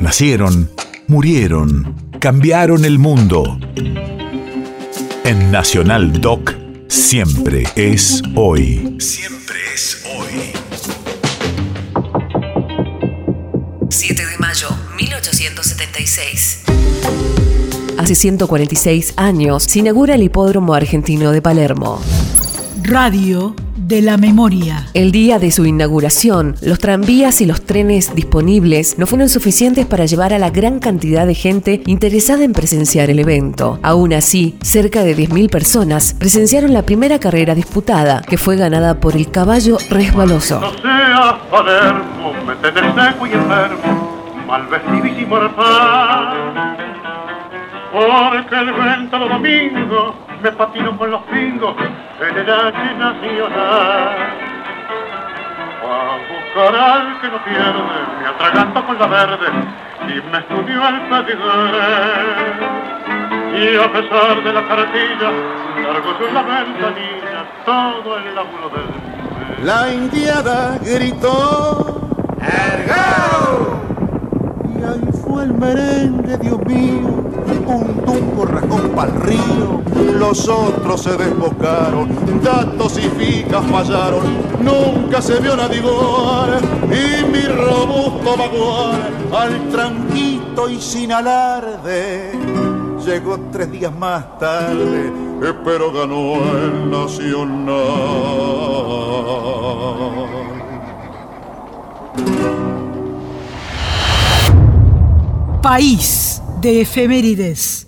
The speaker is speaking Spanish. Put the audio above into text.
Nacieron, murieron, cambiaron el mundo. En Nacional Doc, siempre es hoy. Siempre es hoy. 7 de mayo, 1876. Hace 146 años se inaugura el Hipódromo Argentino de Palermo. Radio de la memoria. El día de su inauguración, los tranvías y los trenes disponibles no fueron suficientes para llevar a la gran cantidad de gente interesada en presenciar el evento. Aún así, cerca de 10.000 personas presenciaron la primera carrera disputada, que fue ganada por el caballo resbaloso. No seas Palermo, me tenés seco y enfermo, mal vestidísimo porque el vento los domingos me patino con los pingos en el H nacional. A buscar al que no pierde, me atraganto con la verde y me estudió el pedigre. Y a pesar de la cartilla, largo yo la ventanilla todo el laburo del La indiada gritó ¡Ergao! Y ahí fue el merengue, Dios mío un tumbo rajón pa'l río, los otros se desbocaron, datos y ficas fallaron, nunca se vio nadie igual, y mi robusto vaguar al tranquito y sin alarde, llegó tres días más tarde, pero ganó el Nacional. País de efemérides.